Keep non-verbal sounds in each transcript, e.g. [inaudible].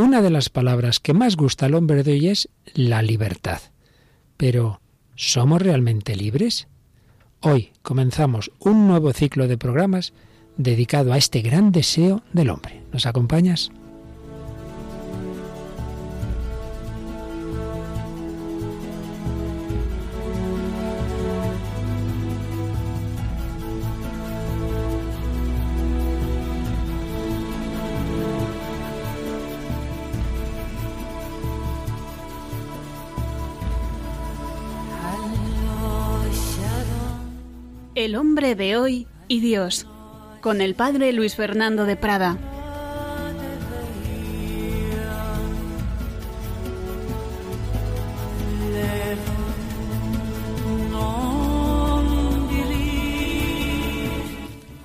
una de las palabras que más gusta al hombre de hoy es la libertad. Pero, ¿somos realmente libres? Hoy comenzamos un nuevo ciclo de programas dedicado a este gran deseo del hombre. ¿Nos acompañas? De hoy y Dios, con el padre Luis Fernando de Prada.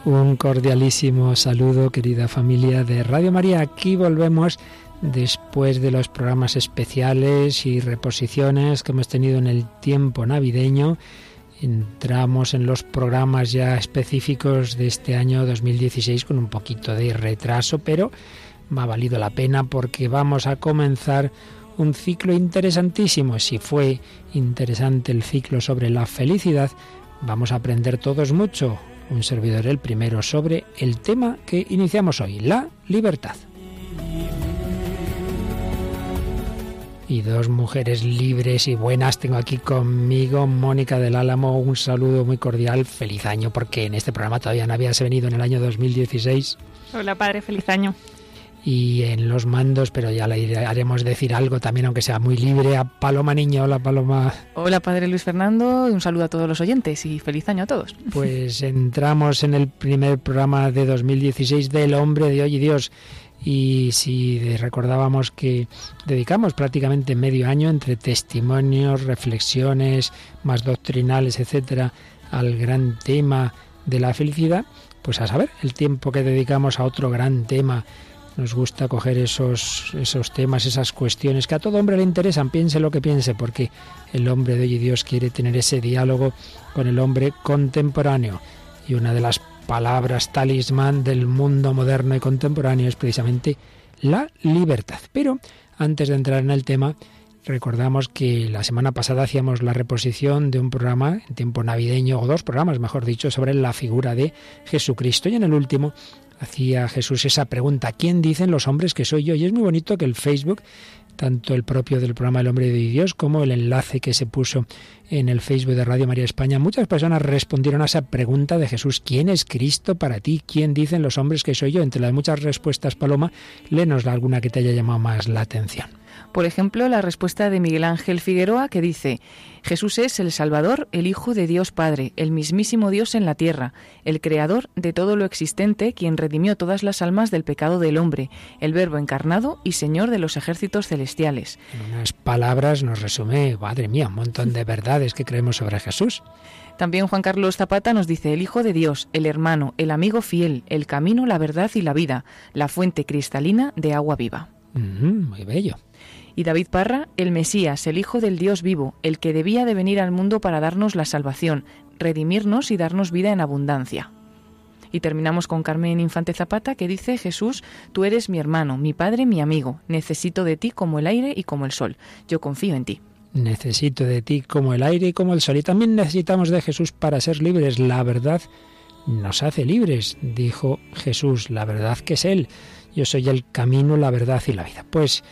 Un cordialísimo saludo, querida familia de Radio María. Aquí volvemos después de los programas especiales y reposiciones que hemos tenido en el tiempo navideño entramos en los programas ya específicos de este año 2016 con un poquito de retraso, pero me ha valido la pena porque vamos a comenzar un ciclo interesantísimo. Si fue interesante el ciclo sobre la felicidad, vamos a aprender todos mucho. Un servidor el primero sobre el tema que iniciamos hoy, la libertad. Y dos mujeres libres y buenas tengo aquí conmigo. Mónica del Álamo, un saludo muy cordial, feliz año, porque en este programa todavía no habías venido en el año 2016. Hola padre, feliz año. Y en los mandos, pero ya le haremos decir algo también, aunque sea muy libre, a Paloma Niño. Hola Paloma. Hola padre Luis Fernando, un saludo a todos los oyentes y feliz año a todos. Pues entramos en el primer programa de 2016 del Hombre de Hoy y Dios y si recordábamos que dedicamos prácticamente medio año entre testimonios, reflexiones más doctrinales, etcétera, al gran tema de la felicidad, pues a saber, el tiempo que dedicamos a otro gran tema nos gusta coger esos, esos temas, esas cuestiones que a todo hombre le interesan, piense lo que piense, porque el hombre de hoy y Dios quiere tener ese diálogo con el hombre contemporáneo. Y una de las palabras talismán del mundo moderno y contemporáneo es precisamente la libertad. Pero antes de entrar en el tema, recordamos que la semana pasada hacíamos la reposición de un programa en tiempo navideño, o dos programas, mejor dicho, sobre la figura de Jesucristo. Y en el último hacía Jesús esa pregunta, ¿quién dicen los hombres que soy yo? Y es muy bonito que el Facebook tanto el propio del programa El Hombre de Dios como el enlace que se puso en el Facebook de Radio María España, muchas personas respondieron a esa pregunta de Jesús, ¿quién es Cristo para ti? ¿Quién dicen los hombres que soy yo? Entre las muchas respuestas, Paloma, léenos alguna que te haya llamado más la atención. Por ejemplo, la respuesta de Miguel Ángel Figueroa que dice, Jesús es el Salvador, el Hijo de Dios Padre, el mismísimo Dios en la tierra, el Creador de todo lo existente, quien redimió todas las almas del pecado del hombre, el Verbo encarnado y Señor de los ejércitos celestiales. En unas palabras nos resume, madre mía, un montón de verdades que creemos sobre Jesús. También Juan Carlos Zapata nos dice el Hijo de Dios, el hermano, el amigo fiel, el camino, la verdad y la vida, la fuente cristalina de agua viva. Muy bello y David Parra, el Mesías, el Hijo del Dios vivo, el que debía de venir al mundo para darnos la salvación, redimirnos y darnos vida en abundancia. Y terminamos con Carmen Infante Zapata que dice, Jesús, tú eres mi hermano, mi padre, mi amigo, necesito de ti como el aire y como el sol, yo confío en ti. Necesito de ti como el aire y como el sol. Y también necesitamos de Jesús para ser libres. La verdad nos hace libres, dijo Jesús, la verdad que es Él. Yo soy el camino, la verdad y la vida. Pues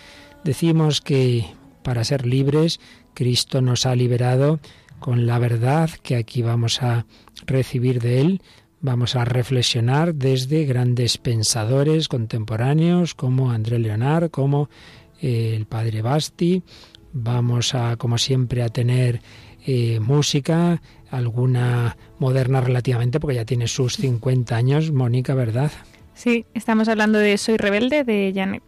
Decimos que para ser libres, Cristo nos ha liberado con la verdad que aquí vamos a recibir de Él. Vamos a reflexionar desde grandes pensadores contemporáneos como André Leonard, como eh, el padre Basti. Vamos a, como siempre, a tener eh, música, alguna moderna relativamente, porque ya tiene sus 50 años, Mónica, ¿verdad? Sí, estamos hablando de Soy Rebelde de Janet.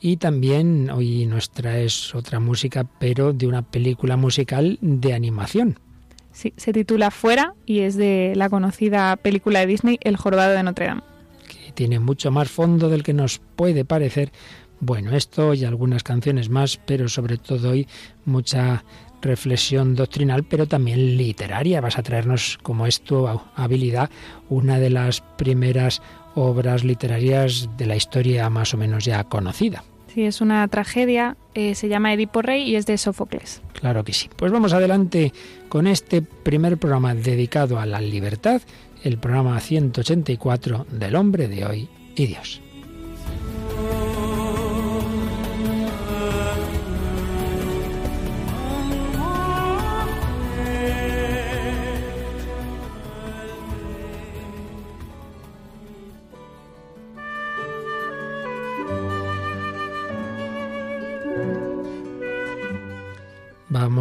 Y también hoy nos traes otra música, pero de una película musical de animación. Sí, se titula Fuera y es de la conocida película de Disney El Jorobado de Notre Dame. Que tiene mucho más fondo del que nos puede parecer. Bueno, esto y algunas canciones más, pero sobre todo hoy mucha reflexión doctrinal, pero también literaria. Vas a traernos, como es tu habilidad, una de las primeras obras literarias de la historia más o menos ya conocida. Sí, es una tragedia, eh, se llama Edipo Rey y es de Sófocles. Claro que sí. Pues vamos adelante con este primer programa dedicado a la libertad, el programa 184 del hombre de hoy y Dios.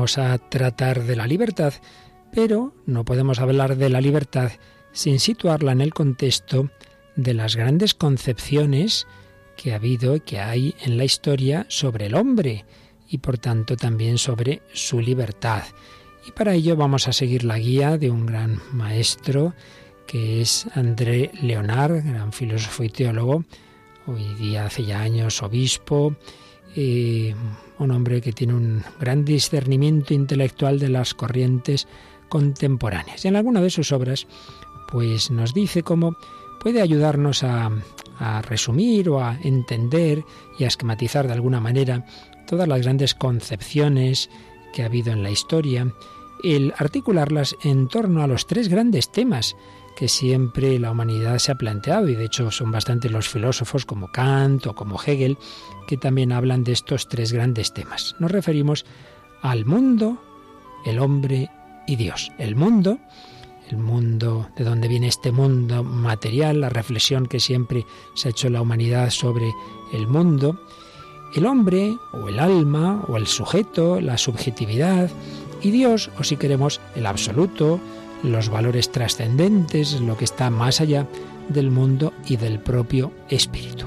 A tratar de la libertad, pero no podemos hablar de la libertad sin situarla en el contexto de las grandes concepciones que ha habido y que hay en la historia sobre el hombre y por tanto también sobre su libertad. Y para ello vamos a seguir la guía de un gran maestro que es André Leonard, gran filósofo y teólogo, hoy día hace ya años obispo, un hombre que tiene un gran discernimiento intelectual de las corrientes contemporáneas. Y en alguna de sus obras, pues nos dice cómo puede ayudarnos a, a resumir o a entender y a esquematizar de alguna manera todas las grandes concepciones que ha habido en la historia, el articularlas en torno a los tres grandes temas que siempre la humanidad se ha planteado, y de hecho son bastante los filósofos como Kant o como Hegel, que también hablan de estos tres grandes temas. Nos referimos al mundo, el hombre y Dios. El mundo, el mundo, de donde viene este mundo material, la reflexión que siempre se ha hecho la humanidad sobre el mundo, el hombre o el alma o el sujeto, la subjetividad, y Dios, o si queremos, el absoluto, los valores trascendentes, lo que está más allá del mundo y del propio espíritu.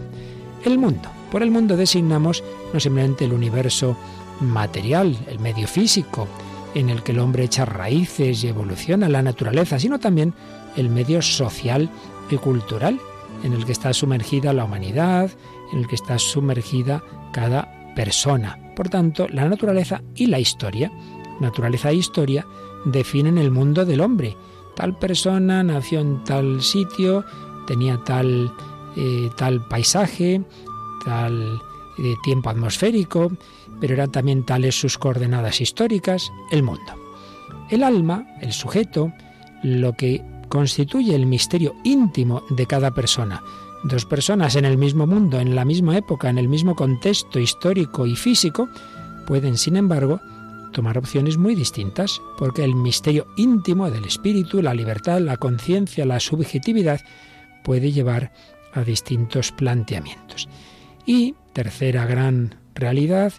El mundo. Por el mundo designamos no simplemente el universo material, el medio físico, en el que el hombre echa raíces y evoluciona la naturaleza, sino también el medio social y cultural, en el que está sumergida la humanidad, en el que está sumergida cada persona. Por tanto, la naturaleza y la historia, naturaleza e historia, definen el mundo del hombre. Tal persona nació en tal sitio, tenía tal, eh, tal paisaje, tal eh, tiempo atmosférico, pero eran también tales sus coordenadas históricas, el mundo. El alma, el sujeto, lo que constituye el misterio íntimo de cada persona. Dos personas en el mismo mundo, en la misma época, en el mismo contexto histórico y físico, pueden, sin embargo, tomar opciones muy distintas, porque el misterio íntimo del espíritu, la libertad, la conciencia, la subjetividad, puede llevar a distintos planteamientos. Y tercera gran realidad,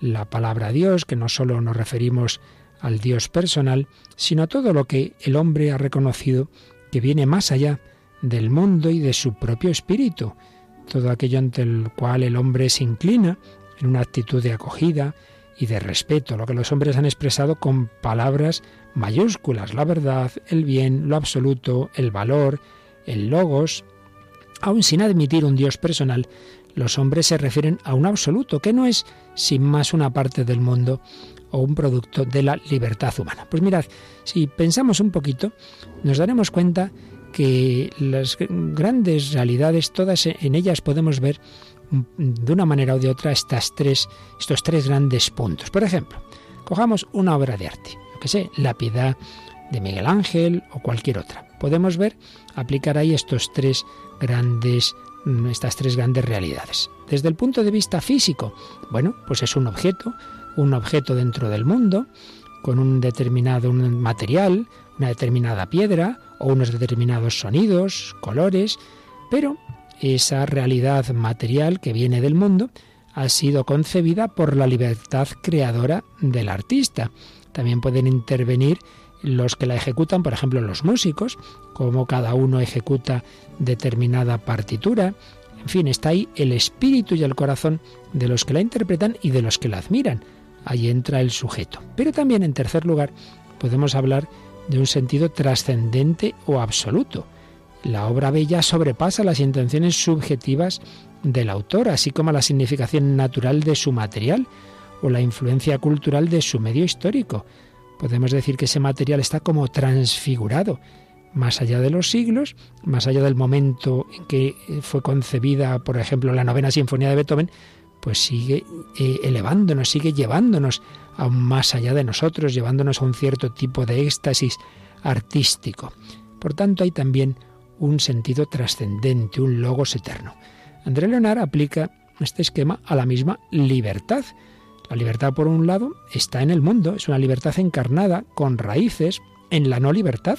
la palabra Dios, que no solo nos referimos al Dios personal, sino a todo lo que el hombre ha reconocido que viene más allá del mundo y de su propio espíritu, todo aquello ante el cual el hombre se inclina en una actitud de acogida, y de respeto, lo que los hombres han expresado con palabras mayúsculas, la verdad, el bien, lo absoluto, el valor, el logos. Aun sin admitir un Dios personal, los hombres se refieren a un absoluto, que no es sin más una parte del mundo o un producto de la libertad humana. Pues mirad, si pensamos un poquito, nos daremos cuenta que las grandes realidades, todas en ellas podemos ver de una manera o de otra estas tres, estos tres grandes puntos. Por ejemplo, cojamos una obra de arte, lo que sé, la piedad de Miguel Ángel o cualquier otra. Podemos ver, aplicar ahí estos tres grandes, estas tres grandes realidades. Desde el punto de vista físico, bueno, pues es un objeto, un objeto dentro del mundo, con un determinado material, una determinada piedra o unos determinados sonidos, colores, pero esa realidad material que viene del mundo ha sido concebida por la libertad creadora del artista. También pueden intervenir los que la ejecutan, por ejemplo, los músicos, como cada uno ejecuta determinada partitura. En fin, está ahí el espíritu y el corazón de los que la interpretan y de los que la admiran. Ahí entra el sujeto. Pero también, en tercer lugar, podemos hablar de un sentido trascendente o absoluto. La obra bella sobrepasa las intenciones subjetivas del autor, así como la significación natural de su material o la influencia cultural de su medio histórico. Podemos decir que ese material está como transfigurado, más allá de los siglos, más allá del momento en que fue concebida, por ejemplo, la novena sinfonía de Beethoven, pues sigue eh, elevándonos, sigue llevándonos aún más allá de nosotros, llevándonos a un cierto tipo de éxtasis artístico. Por tanto, hay también un sentido trascendente, un logos eterno. André Leonard aplica este esquema a la misma libertad. La libertad, por un lado, está en el mundo, es una libertad encarnada, con raíces en la no libertad.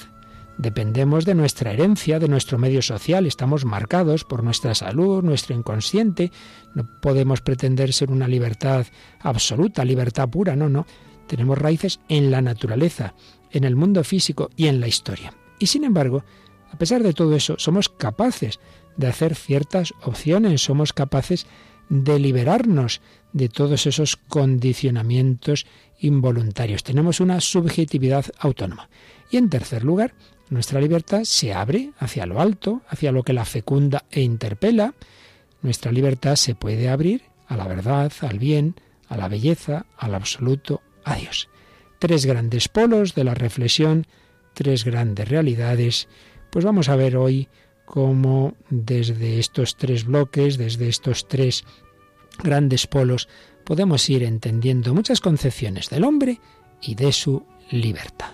Dependemos de nuestra herencia, de nuestro medio social, estamos marcados por nuestra salud, nuestro inconsciente. No podemos pretender ser una libertad absoluta, libertad pura, no, no. Tenemos raíces en la naturaleza, en el mundo físico y en la historia. Y sin embargo, a pesar de todo eso, somos capaces de hacer ciertas opciones, somos capaces de liberarnos de todos esos condicionamientos involuntarios. Tenemos una subjetividad autónoma. Y en tercer lugar, nuestra libertad se abre hacia lo alto, hacia lo que la fecunda e interpela. Nuestra libertad se puede abrir a la verdad, al bien, a la belleza, al absoluto, a Dios. Tres grandes polos de la reflexión, tres grandes realidades. Pues vamos a ver hoy cómo desde estos tres bloques, desde estos tres grandes polos, podemos ir entendiendo muchas concepciones del hombre y de su libertad.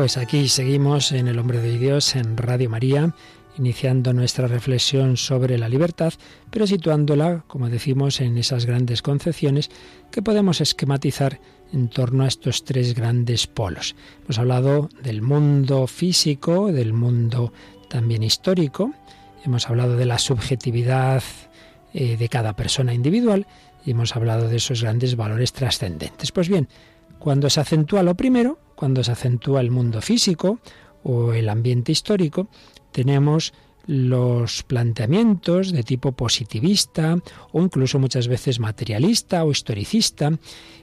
Pues aquí seguimos en El Hombre de Dios, en Radio María, iniciando nuestra reflexión sobre la libertad, pero situándola, como decimos, en esas grandes concepciones que podemos esquematizar en torno a estos tres grandes polos. Hemos hablado del mundo físico, del mundo también histórico, hemos hablado de la subjetividad eh, de cada persona individual y hemos hablado de esos grandes valores trascendentes. Pues bien, cuando se acentúa lo primero, cuando se acentúa el mundo físico o el ambiente histórico, tenemos los planteamientos de tipo positivista o incluso muchas veces materialista o historicista,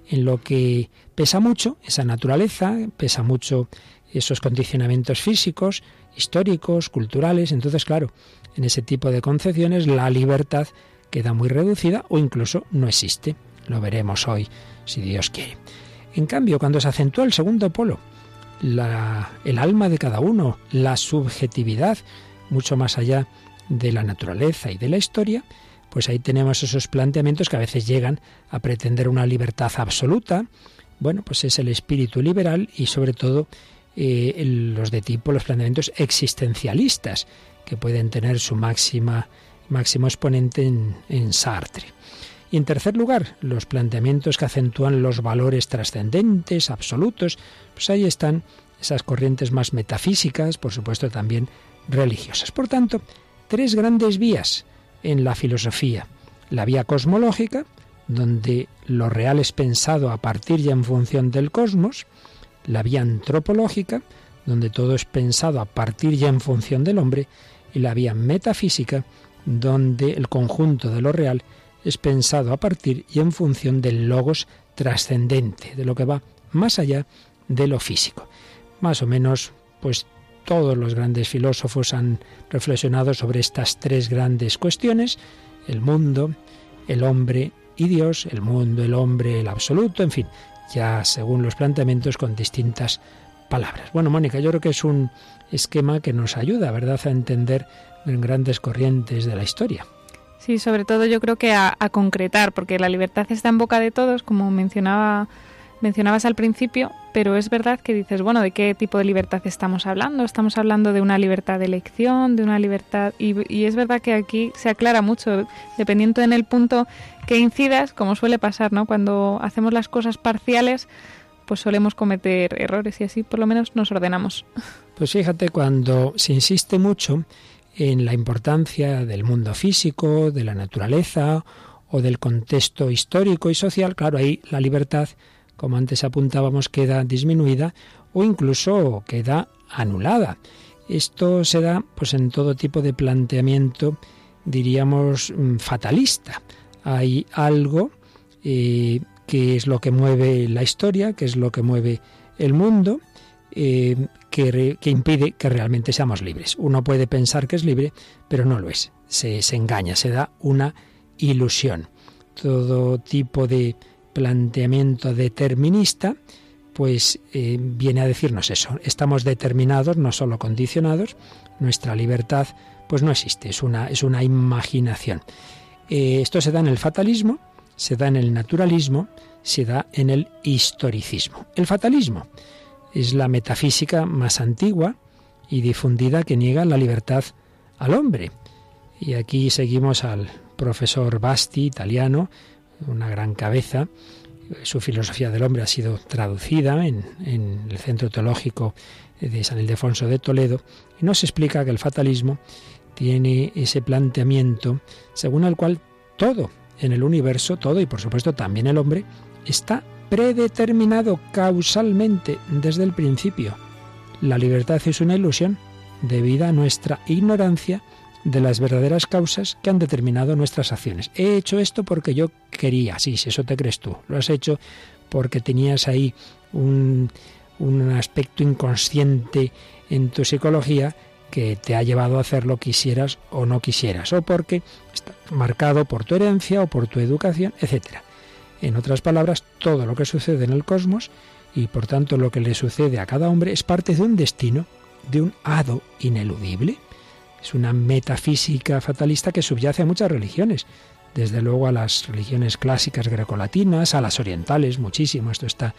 en lo que pesa mucho esa naturaleza, pesa mucho esos condicionamientos físicos, históricos, culturales. Entonces, claro, en ese tipo de concepciones la libertad queda muy reducida o incluso no existe. Lo veremos hoy, si Dios quiere. En cambio, cuando se acentúa el segundo polo, el alma de cada uno, la subjetividad, mucho más allá de la naturaleza y de la historia, pues ahí tenemos esos planteamientos que a veces llegan a pretender una libertad absoluta. Bueno, pues es el espíritu liberal y sobre todo eh, los de tipo, los planteamientos existencialistas, que pueden tener su máxima, máximo exponente en Sartre. Y en tercer lugar, los planteamientos que acentúan los valores trascendentes, absolutos, pues ahí están esas corrientes más metafísicas, por supuesto también religiosas. Por tanto, tres grandes vías en la filosofía. La vía cosmológica, donde lo real es pensado a partir y en función del cosmos. La vía antropológica, donde todo es pensado a partir y en función del hombre. Y la vía metafísica, donde el conjunto de lo real es pensado a partir y en función del logos trascendente, de lo que va más allá de lo físico. Más o menos, pues todos los grandes filósofos han reflexionado sobre estas tres grandes cuestiones, el mundo, el hombre y Dios, el mundo, el hombre, el absoluto, en fin, ya según los planteamientos con distintas palabras. Bueno, Mónica, yo creo que es un esquema que nos ayuda, ¿verdad?, a entender grandes corrientes de la historia. Sí, sobre todo yo creo que a, concretar, porque la libertad está en boca de todos, como mencionaba mencionabas al principio, pero es verdad que dices, bueno, ¿de qué tipo de libertad estamos hablando? Estamos hablando de una libertad de elección, de una libertad... Y, es verdad que aquí se aclara mucho, dependiendo en el punto que incidas, como suele pasar, ¿no? Cuando hacemos las cosas parciales, pues solemos cometer errores y así por lo menos nos ordenamos. Pues fíjate, cuando se insiste mucho en la importancia del mundo físico, de la naturaleza o del contexto histórico y social, claro, ahí la libertad, como antes apuntábamos, queda disminuida o incluso queda anulada. Esto se da pues en todo tipo de planteamiento, diríamos, mm, fatalista. Hay algo eh, que es lo que mueve la historia, que es lo que mueve el mundo, eh, que, impide que realmente seamos libres. Uno puede pensar que es libre, pero no lo es. Se, se engaña, se da una ilusión. Todo tipo de planteamiento determinista pues eh, viene a decirnos eso. Estamos determinados, no solo condicionados. Nuestra libertad, pues no existe, es una, es una imaginación. Eh, esto se da en el fatalismo, se da en el naturalismo, se da en el historicismo. El fatalismo es la metafísica más antigua y difundida que niega la libertad al hombre. Y aquí seguimos al profesor Basti, italiano, una gran cabeza, su filosofía del hombre ha sido traducida en, el Centro Teológico de San Ildefonso de Toledo y nos explica que el fatalismo tiene ese planteamiento según el cual todo en el universo, todo y por supuesto también el hombre, está predeterminado causalmente desde el principio. La libertad es una ilusión debida a nuestra ignorancia de las verdaderas causas que han determinado nuestras acciones. He hecho esto porque yo quería, sí, si eso te crees tú. Lo has hecho porque tenías ahí un, un aspecto inconsciente en tu psicología que te ha llevado a hacerlo quisieras o no quisieras, o porque está marcado por tu herencia o por tu educación, etc. En otras palabras, todo lo que sucede en el cosmos y por tanto lo que le sucede a cada hombre es parte de un destino, de un hado ineludible. Es una metafísica fatalista que subyace a muchas religiones, desde luego a las religiones clásicas grecolatinas, a las orientales, muchísimo, esto está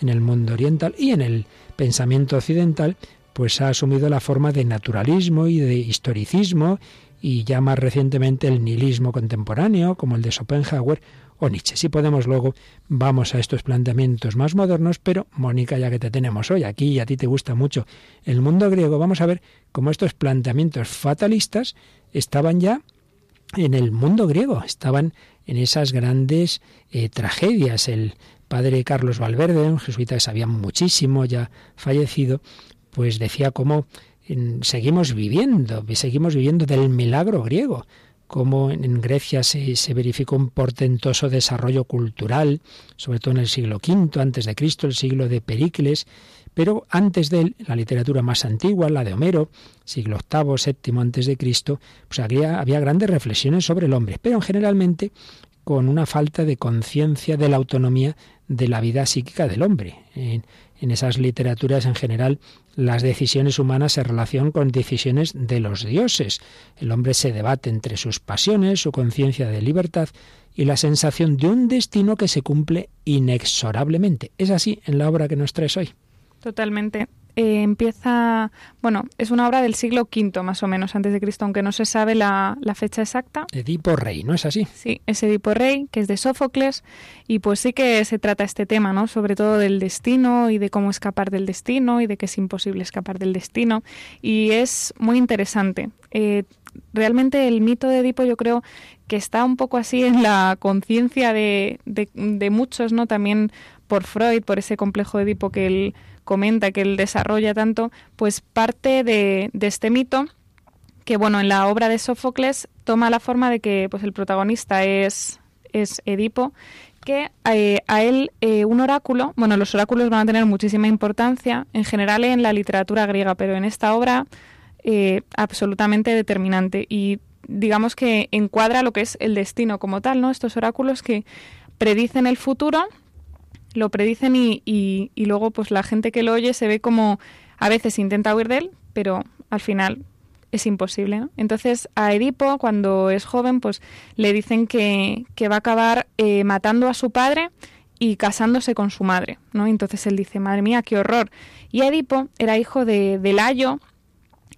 en el mundo oriental y en el pensamiento occidental, pues ha asumido la forma de naturalismo y de historicismo y ya más recientemente el nihilismo contemporáneo, como el de Schopenhauer Nietzsche. Si podemos luego, vamos a estos planteamientos más modernos, pero Mónica, ya que te tenemos hoy aquí y a ti te gusta mucho el mundo griego, vamos a ver cómo estos planteamientos fatalistas estaban ya en el mundo griego, estaban en esas grandes eh, tragedias. El padre Carlos Valverde, un jesuita que sabía muchísimo, ya fallecido, pues decía cómo seguimos viviendo, seguimos viviendo del milagro griego cómo en Grecia se, verificó un portentoso desarrollo cultural, sobre todo en el siglo V antes de Cristo, el siglo de Pericles, pero antes de él, la literatura más antigua, la de Homero, siglo VIII, VII antes de Cristo, pues había, grandes reflexiones sobre el hombre, pero generalmente con una falta de conciencia de la autonomía de la vida psíquica del hombre. En esas literaturas en general las decisiones humanas se relacionan con decisiones de los dioses. El hombre se debate entre sus pasiones, su conciencia de libertad y la sensación de un destino que se cumple inexorablemente. Es así en la obra que nos traes hoy. Totalmente. Eh, empieza, bueno, es una obra del siglo V más o menos antes de Cristo, aunque no se sabe la, fecha exacta. Edipo Rey, ¿no es así? Sí, es Edipo Rey, que es de Sófocles, y pues sí que se trata este tema, ¿no? Sobre todo del destino y de cómo escapar del destino y de que es imposible escapar del destino, y es muy interesante. Eh, realmente el mito de Edipo yo creo que está un poco así en la conciencia de, de, de muchos, ¿no? También por Freud, por ese complejo de Edipo que él comenta, que él desarrolla tanto, pues parte de, este mito que, bueno, en la obra de Sófocles toma la forma de que pues, el protagonista es, es Edipo, que eh, a él eh, un oráculo, bueno, los oráculos van a tener muchísima importancia en general en la literatura griega, pero en esta obra eh, absolutamente determinante y digamos que encuadra lo que es el destino como tal, ¿no? Estos oráculos que predicen el futuro lo predicen y, y, luego pues la gente que lo oye se ve como a veces intenta huir de él, pero al final es imposible. Entonces a Edipo, cuando es joven, pues le dicen que, que va a acabar eh, matando a su padre y casándose con su madre, ¿no? Entonces él dice, madre mía, qué horror. Y Edipo era hijo de, de Layo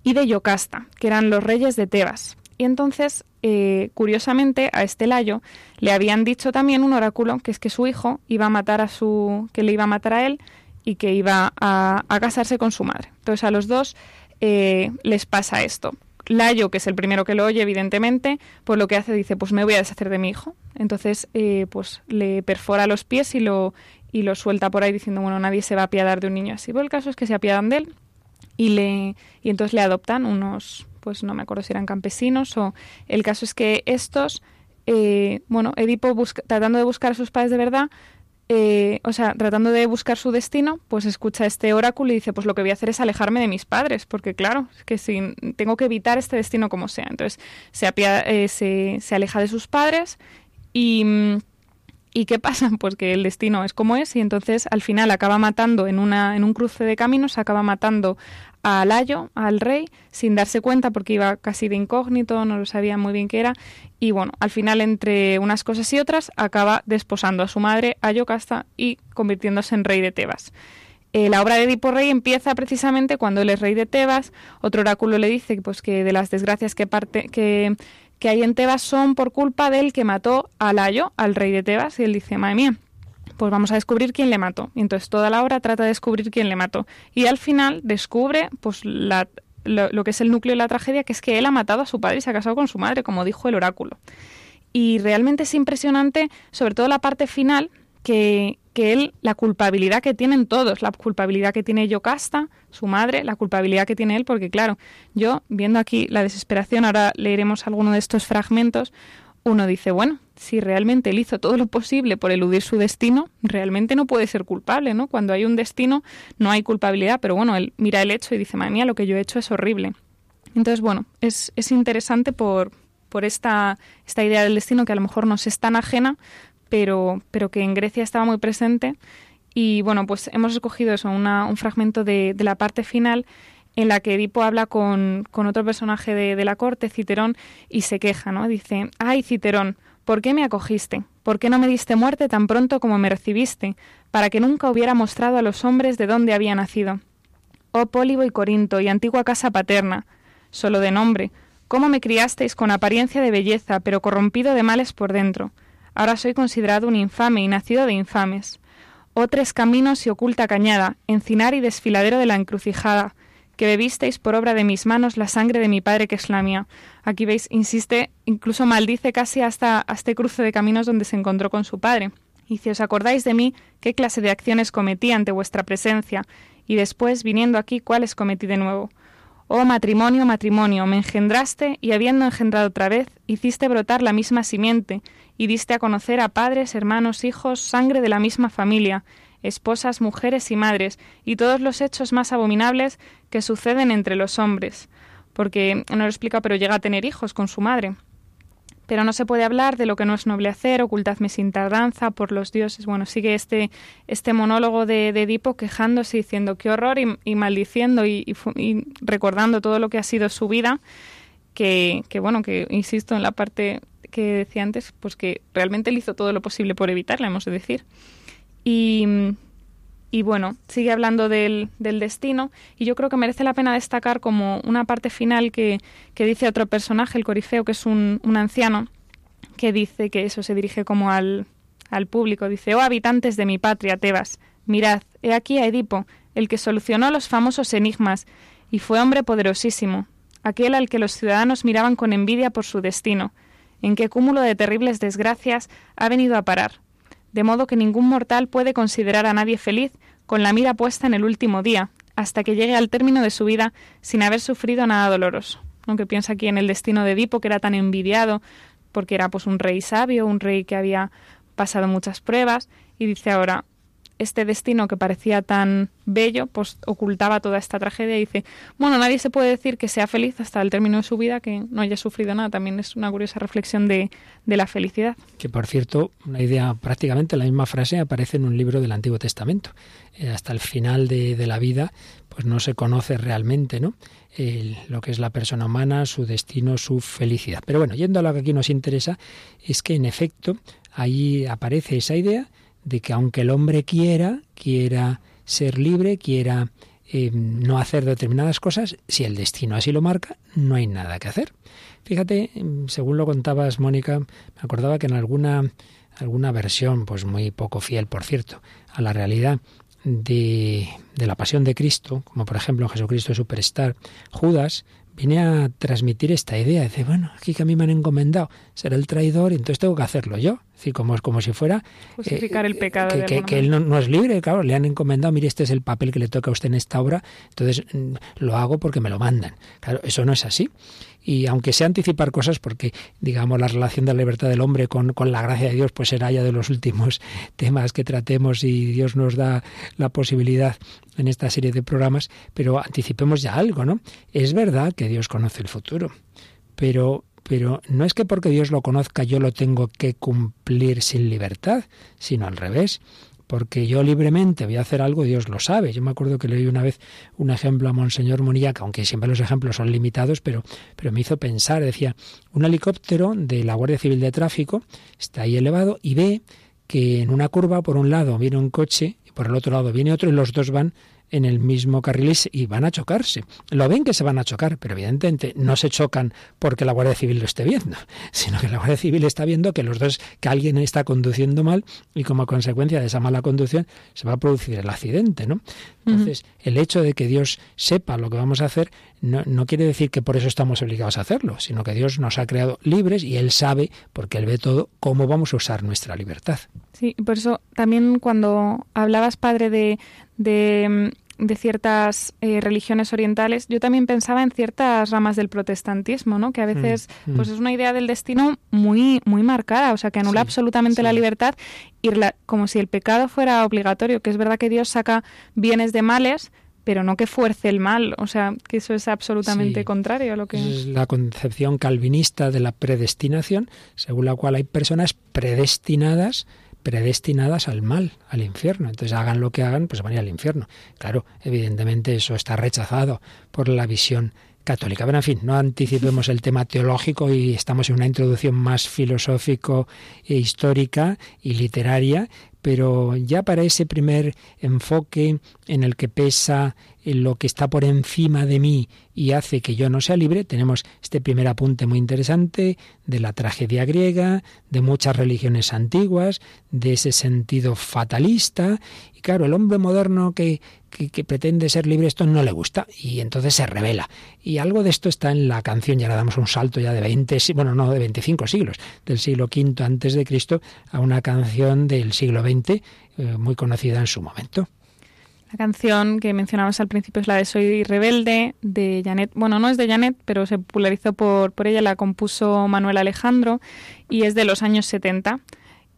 y de Yocasta, que eran los reyes de Tebas. Y entonces, eh, curiosamente, a este Layo le habían dicho también un oráculo, que es que su hijo iba a matar a su, que le iba a matar a él y que iba a, casarse con su madre. Entonces a los dos eh, les pasa esto. Layo, que es el primero que lo oye, evidentemente, pues lo que hace dice, pues me voy a deshacer de mi hijo. Entonces, eh, pues le perfora los pies y lo, y lo suelta por ahí diciendo, bueno, nadie se va a apiadar de un niño así. Pero el caso es que se apiadan de él y le y entonces le adoptan unos pues no me acuerdo si eran campesinos o el caso es que estos eh, bueno Edipo tratando de buscar a sus padres de verdad eh, o sea, tratando de buscar su destino, pues escucha este oráculo y dice, pues lo que voy a hacer es alejarme de mis padres, porque claro, es que si, tengo que evitar este destino como sea. Entonces se, eh, se, se aleja de sus padres y ¿Y qué pasa? [laughs] Pues que el destino es como es y entonces al final acaba matando en, una, en un cruce de caminos, acaba matando a Layo, al rey, sin darse cuenta porque iba casi de incógnito, no lo sabía muy bien qué era. Y bueno, al final entre unas cosas y otras acaba desposando a su madre, a Yocasta, y convirtiéndose en rey de Tebas. Eh, la obra de Edipo Rey empieza precisamente cuando él es rey de Tebas. Otro oráculo le dice pues, que de las desgracias que, parte, que hay en Tebas son por culpa del que mató a Layo, al rey de Tebas, y él dice, madre mía, pues vamos a descubrir quién le mató. Y entonces toda la obra trata de descubrir quién le mató. Y al final descubre pues la, lo, que es el núcleo de la tragedia, que es que él ha matado a su padre y se ha casado con su madre, como dijo el oráculo. Y realmente es impresionante, sobre todo la parte final, que, que él, la culpabilidad que tienen todos, la culpabilidad que tiene Yocasta, su madre, la culpabilidad que tiene él, porque claro, yo viendo aquí la desesperación, ahora leeremos alguno de estos fragmentos, uno dice, bueno, si realmente él hizo todo lo posible por eludir su destino, realmente no puede ser culpable, ¿no? Cuando hay un destino no hay culpabilidad, pero bueno, él mira el hecho y dice, madre mía, lo que yo he hecho es horrible. Entonces, bueno, es, es interesante por, por esta, esta idea del destino que a lo mejor nos es tan ajena, pero, pero que en Grecia estaba muy presente. Y bueno, pues hemos escogido eso, un fragmento de, de, la parte final en la que Edipo habla con, otro personaje de, de, la corte, Citerón, y se queja, ¿no? Dice, ay, Citerón, ¿por qué me acogiste? ¿Por qué no me diste muerte tan pronto como me recibiste, para que nunca hubiera mostrado a los hombres de dónde había nacido? Oh Pólibo y Corinto, y antigua casa paterna, solo de nombre, ¿cómo me criasteis con apariencia de belleza, pero corrompido de males por dentro? Ahora soy considerado un infame y nacido de infames. Oh tres caminos y oculta cañada, encinar y desfiladero de la encrucijada, que bebisteis por obra de mis manos la sangre de mi padre que es la mía. Aquí veis, insiste, incluso maldice casi hasta, hasta este cruce de caminos donde se encontró con su padre. Y si os acordáis de mí, qué clase de acciones cometí ante vuestra presencia, y después, viniendo aquí, cuáles cometí de nuevo. Oh matrimonio, matrimonio, me engendraste y habiendo engendrado otra vez, hiciste brotar la misma simiente, y diste a conocer a padres, hermanos, hijos, sangre de la misma familia, esposas, mujeres y madres, y todos los hechos más abominables que suceden entre los hombres. Porque no lo explica, pero llega a tener hijos con su madre. Pero no se puede hablar de lo que no es noble hacer, ocultadme sin tardanza por los dioses. Bueno, sigue este, este monólogo de, Edipo quejándose, diciendo qué horror y, maldiciendo y, y, recordando todo lo que ha sido su vida, que, que bueno, que insisto en la parte que decía antes, pues que realmente él hizo todo lo posible por evitarla, hemos de decir. Y, bueno, sigue hablando del, del, destino. Y yo creo que merece la pena destacar como una parte final que, dice otro personaje, el Corifeo, que es un, un, anciano, que dice que eso se dirige como al, al público. Dice, oh habitantes de mi patria, Tebas, mirad, he aquí a Edipo, el que solucionó los famosos enigmas y fue hombre poderosísimo, aquel al que los ciudadanos miraban con envidia por su destino. En qué cúmulo de terribles desgracias ha venido a parar, de modo que ningún mortal puede considerar a nadie feliz con la mira puesta en el último día, hasta que llegue al término de su vida sin haber sufrido nada doloroso. Aunque piensa aquí en el destino de Edipo, que era tan envidiado, porque era pues un rey sabio, un rey que había pasado muchas pruebas, y dice ahora, este destino que parecía tan bello, pues ocultaba toda esta tragedia y dice, bueno, nadie se puede decir que sea feliz hasta el término de su vida, que no haya sufrido nada. También es una curiosa reflexión de, de la felicidad. Que por cierto, una idea prácticamente la misma frase aparece en un libro del Antiguo Testamento. Eh, hasta el final de, de, la vida, pues no se conoce realmente, ¿no? Lo que es la persona humana, su destino, su felicidad. Pero bueno, yendo a lo que aquí nos interesa, es que en efecto ahí aparece esa idea de que aunque el hombre quiera, quiera ser libre, quiera eh, no hacer determinadas cosas, si el destino así lo marca, no hay nada que hacer. Fíjate, según lo contabas, Mónica, me acordaba que en alguna, alguna versión, pues muy poco fiel, por cierto, a la realidad de, de la pasión de Cristo, como por ejemplo en Jesucristo Superstar, Judas viene a transmitir esta idea. Dice, bueno, aquí que a mí me han encomendado ser el traidor entonces tengo que hacerlo yo. Es decir, como, como si fuera... Justificar el eh, pecado. Que, que, él no, es libre, claro, le han encomendado, mire, este es el papel que le toca a usted en esta obra, entonces mm, lo hago porque me lo mandan. Claro, eso no es así y aunque sea anticipar cosas, porque digamos la relación de la libertad del hombre con, con, la gracia de Dios, pues será ya de los últimos [laughs] temas que tratemos y Dios nos da la posibilidad en esta serie de programas, pero anticipemos ya algo, ¿no? Es verdad que Dios conoce el futuro, pero pero no es que porque Dios lo conozca yo lo tengo que cumplir sin libertad, sino al revés porque yo libremente voy a hacer algo, Dios lo sabe. Yo me acuerdo que leí una vez un ejemplo a Monseñor que aunque siempre los ejemplos son limitados, pero, pero me hizo pensar, decía, un helicóptero de la Guardia Civil de Tráfico está ahí elevado y ve que en una curva por un lado viene un coche y por el otro lado viene otro y los dos van en el mismo carril y van a chocarse. Lo ven que se van a chocar, pero evidentemente no se chocan porque la Guardia Civil lo esté viendo, [laughs] sino que la Guardia Civil está viendo que los dos, que alguien está conduciendo mal y como consecuencia de esa mala conducción se va a producir el accidente, ¿no? Entonces, el hecho de que Dios sepa lo que vamos a hacer no, no, quiere decir que por eso estamos obligados a hacerlo, sino que Dios nos ha creado libres y Él sabe, porque Él ve todo, cómo vamos a usar nuestra libertad. Sí, por eso también cuando hablabas, padre, de, de, ciertas eh, religiones orientales, yo también pensaba en ciertas ramas del protestantismo, ¿no? Que a veces mm, mm. pues es una idea del destino muy muy marcada, o sea, que anula absolutamente la libertad y como si el pecado fuera obligatorio, que es verdad que Dios saca bienes de males, pero no que fuerce el mal, o sea, que eso es absolutamente contrario a lo que es la concepción calvinista de la predestinación, según la cual hay personas predestinadas predestinadas al mal, al infierno. Entonces hagan lo que hagan, pues van a ir al infierno. Claro, evidentemente eso está rechazado por la visión católica. Pero en fin, no anticipemos el tema teológico y estamos en una introducción más filosófico e histórica y literaria, pero ya para ese primer enfoque en el que pesa lo que está por encima de mí y hace que yo no sea libre, tenemos este primer apunte muy interesante de la tragedia griega, de muchas religiones antiguas, de ese sentido fatalista. Y claro, el hombre moderno que, que, pretende ser libre, esto no le gusta y entonces se revela. Y algo de esto está en la canción, ya le damos un salto ya de 20, bueno, no, de 25 siglos, del siglo V antes de Cristo a una canción del siglo XX eh, muy conocida en su momento. La canción que mencionabas al principio es la de Soy rebelde, de Janet. Bueno, no es de Janet, pero se popularizó por, por ella, la compuso Manuel Alejandro y es de los años 70.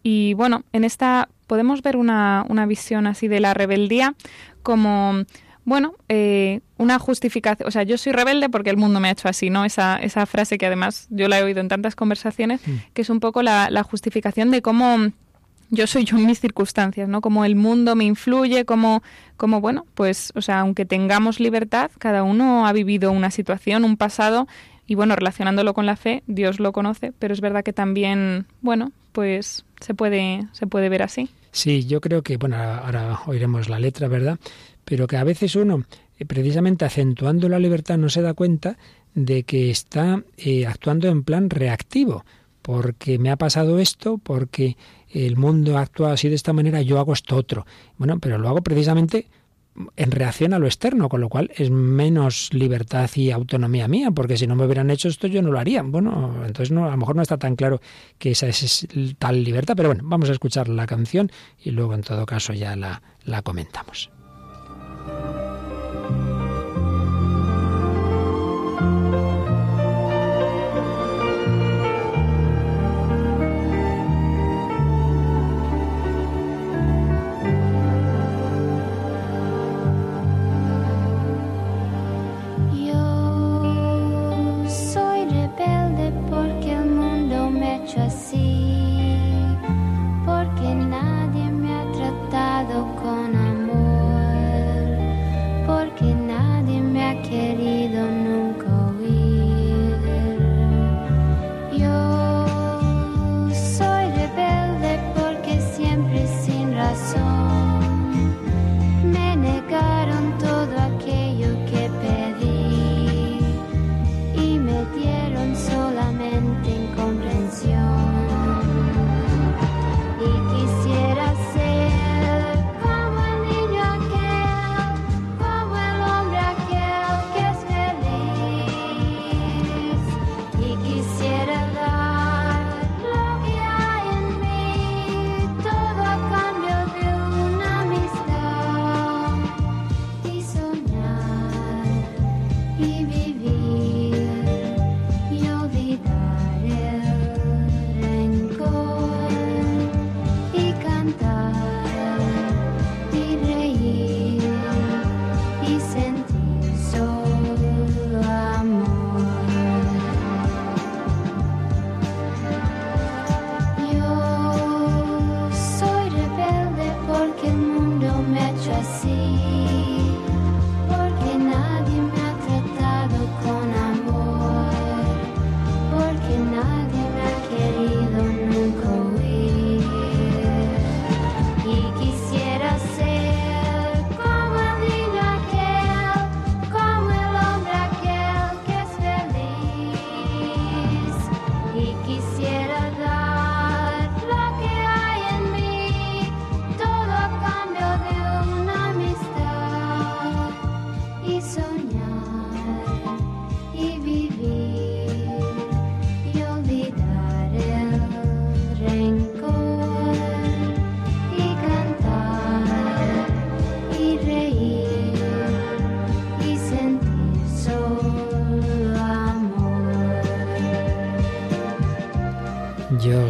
Y bueno, en esta podemos ver una, una visión así de la rebeldía como, bueno, eh, una justificación. O sea, yo soy rebelde porque el mundo me ha hecho así, ¿no? Esa, esa frase que además yo la he oído en tantas conversaciones, mm. que es un poco la, la justificación de cómo yo soy yo en mis circunstancias, ¿no? Como el mundo me influye, como, como, bueno, pues, o sea, aunque tengamos libertad, cada uno ha vivido una situación, un pasado, y bueno, relacionándolo con la fe, Dios lo conoce, pero es verdad que también, bueno, pues se puede, se puede ver así. Sí, yo creo que, bueno, ahora oiremos la letra, ¿verdad? Pero que a veces uno, eh, precisamente acentuando la libertad, no se da cuenta de que está eh, actuando en plan reactivo, porque me ha pasado esto, porque el mundo actúa así de esta manera, yo hago esto otro. Bueno, pero lo hago precisamente en reacción a lo externo, con lo cual es menos libertad y autonomía mía, porque si no me hubieran hecho esto yo no lo haría. Bueno, entonces no, a lo mejor no está tan claro que esa es tal libertad, pero bueno, vamos a escuchar la canción y luego en todo caso ya la, la comentamos. Así, porque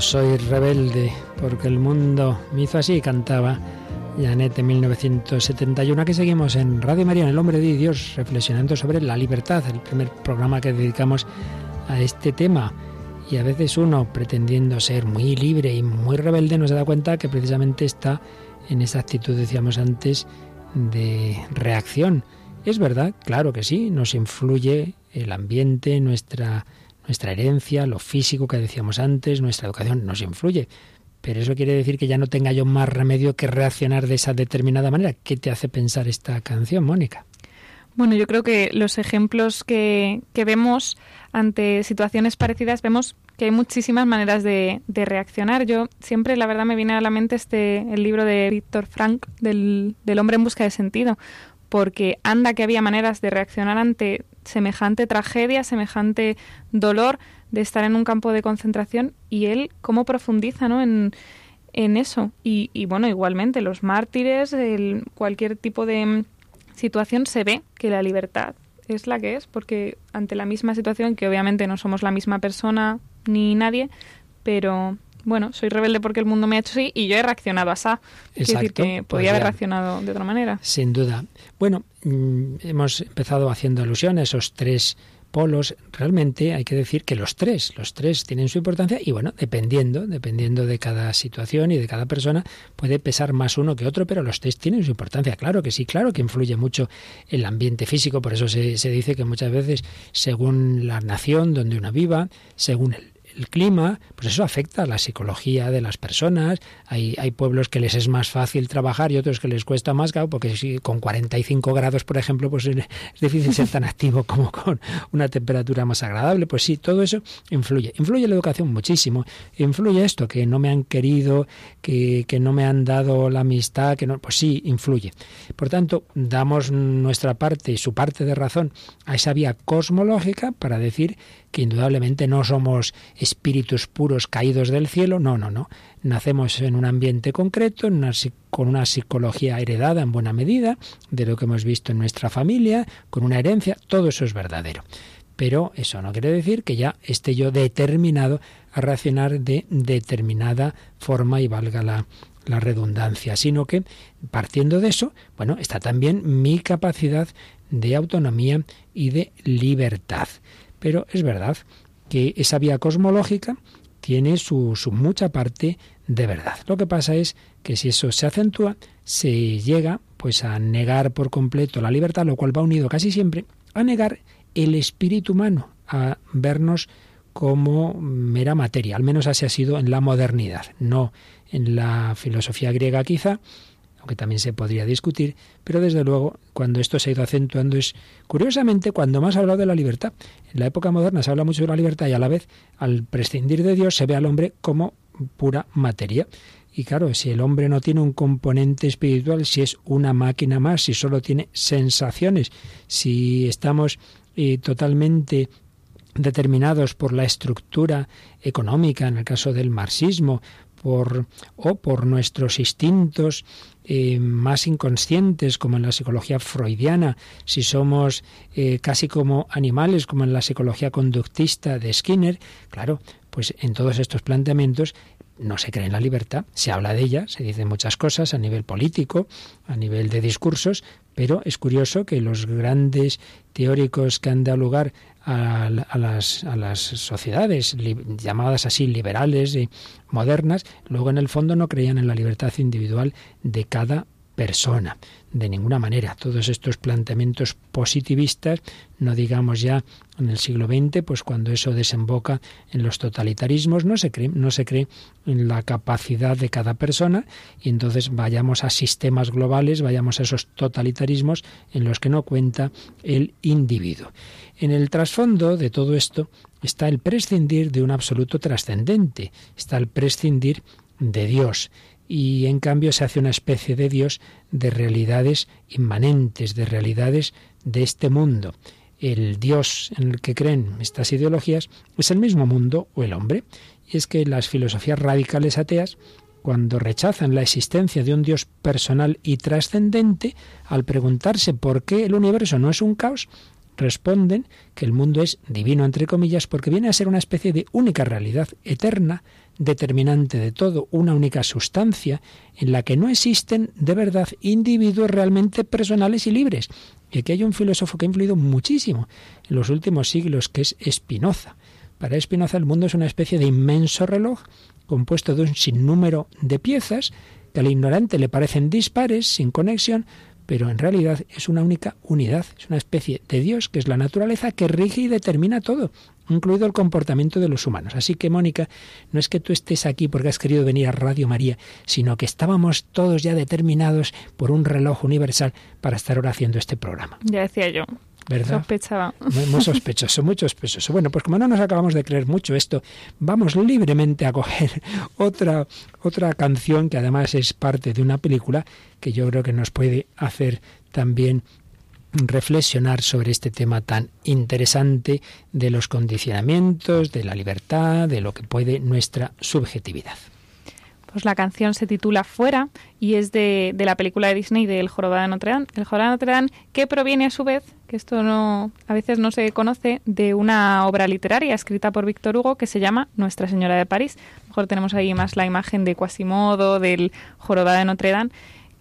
Soy rebelde porque el mundo me hizo así, cantaba Janet en 1971. Aquí seguimos en Radio María, en El Hombre de Dios, reflexionando sobre la libertad, el primer programa que dedicamos a este tema. Y a veces uno, pretendiendo ser muy libre y muy rebelde, no se da cuenta que precisamente está en esa actitud, decíamos antes, de reacción. Es verdad, claro que sí, nos influye el ambiente, nuestra nuestra herencia, lo físico que decíamos antes, nuestra educación nos influye. Pero eso quiere decir que ya no tenga yo más remedio que reaccionar de esa determinada manera. ¿Qué te hace pensar esta canción, Mónica? Bueno, yo creo que los ejemplos que, vemos ante situaciones parecidas, vemos que hay muchísimas maneras de, reaccionar. Yo siempre, la verdad, me viene a la mente este el libro de Víctor Frank del, del hombre en busca de sentido, porque anda que había maneras de reaccionar ante semejante tragedia, semejante dolor de estar en un campo de concentración y él cómo profundiza ¿no? en, en eso. Y, bueno, igualmente los mártires, el, cualquier tipo de situación se ve que la libertad es la que es, porque ante la misma situación, que obviamente no somos la misma persona ni nadie, pero bueno, soy rebelde porque el mundo me ha hecho así y yo he reaccionado así. Es decir, que podría haber reaccionado de otra manera. Sin duda. Bueno, mm, hemos empezado haciendo alusión a esos tres polos, realmente hay que decir que los tres, los tres tienen su importancia y bueno, dependiendo, dependiendo de cada situación y de cada persona, puede pesar más uno que otro, pero los tres tienen su importancia. Claro que sí, claro que influye mucho el ambiente físico, por eso se, se dice que muchas veces, según la nación donde uno viva, según el, el clima, pues eso afecta a la psicología de las personas. Hay, hay pueblos que les es más fácil trabajar y otros que les cuesta más, porque si con 45 grados, por ejemplo, pues es difícil ser tan activo como con una temperatura más agradable. Pues sí, todo eso influye. Influye la educación muchísimo. Influye esto, que no me han querido, que, que no me han dado la amistad, que no, pues sí, influye. Por tanto, damos nuestra parte y su parte de razón a esa vía cosmológica para decir que indudablemente no somos espíritus puros caídos del cielo, no, no, no. Nacemos en un ambiente concreto, con una psicología heredada en buena medida, de lo que hemos visto en nuestra familia, con una herencia, todo eso es verdadero. Pero eso no quiere decir que ya esté yo determinado a reaccionar de determinada forma y valga la, la redundancia, sino que partiendo de eso, bueno, está también mi capacidad de autonomía y de libertad. Pero es verdad que esa vía cosmológica tiene su, mucha parte de verdad. Lo que pasa es que si eso se acentúa, se llega pues a negar por completo la libertad, lo cual va unido casi siempre a negar el espíritu humano, a vernos como mera materia, al menos así ha sido en la modernidad, no en la filosofía griega quizá, aunque también se podría discutir, pero desde luego cuando esto se ha ido acentuando es curiosamente cuando más ha hablado de la libertad. En la época moderna se habla mucho de la libertad y a la vez al prescindir de Dios se ve al hombre como pura materia. Y claro, si el hombre no tiene un componente espiritual, si es una máquina más, si solo tiene sensaciones, si estamos eh, totalmente determinados por la estructura económica, en el caso del marxismo, por, o por nuestros instintos eh, más inconscientes, como en la psicología freudiana, si somos eh, casi como animales, como en la psicología conductista de Skinner, claro, pues en todos estos planteamientos no se cree en la libertad, se habla de ella, se dicen muchas cosas a nivel político, a nivel de discursos, pero es curioso que los grandes teóricos que han dado lugar a, las, a las, sociedades llamadas así liberales y modernas, luego en el fondo no creían en la libertad individual de cada persona de ninguna manera. Todos estos planteamientos positivistas, no digamos ya en el siglo XX, pues cuando eso desemboca en los totalitarismos, no se cree, en la capacidad de cada persona y entonces vayamos a sistemas globales, vayamos a esos totalitarismos en los que no cuenta el individuo. En el trasfondo de todo esto está el prescindir de un absoluto trascendente, está el prescindir de Dios y en cambio se hace una especie de Dios de realidades inmanentes, de realidades de este mundo. El Dios en el que creen estas ideologías es el mismo mundo o el hombre. Y es que las filosofías radicales ateas, cuando rechazan la existencia de un Dios personal y trascendente, al preguntarse por qué el universo no es un caos, responden que el mundo es divino, entre comillas, porque viene a ser una especie de única realidad eterna, determinante de todo, una única sustancia en la que no existen de verdad individuos realmente personales y libres. Y aquí hay un filósofo que ha influido muchísimo en los últimos siglos, que es Spinoza. Para Spinoza el mundo es una especie de inmenso reloj compuesto de un sinnúmero de piezas que al ignorante le parecen dispares, sin conexión, pero en realidad es una única unidad, es una especie de Dios que es la naturaleza que rige y determina todo, incluido el comportamiento de los humanos. Así que, Mónica, no es que tú estés aquí porque has querido venir a Radio María, sino que estábamos todos ya determinados por un reloj universal para estar ahora haciendo este programa. Ya decía yo. ¿Verdad? Sospechaba. Muy, sospechoso, muy sospechoso. Bueno, pues como no nos acabamos de creer mucho esto, vamos libremente a coger [laughs] otra, otra canción que además es parte de una película que yo creo que nos puede hacer también reflexionar sobre este tema tan interesante de los condicionamientos, de la libertad, de lo que puede nuestra subjetividad. Pues la canción se titula Fuera y es de, de la película de Disney del Jorobado de Notre Dame. El Jorobado de Notre Dame que proviene a su vez, que esto no a veces no se conoce, de una obra literaria escrita por Víctor Hugo que se llama Nuestra Señora de París. mejor tenemos ahí más la imagen de Quasimodo, del Jorobado de Notre Dame,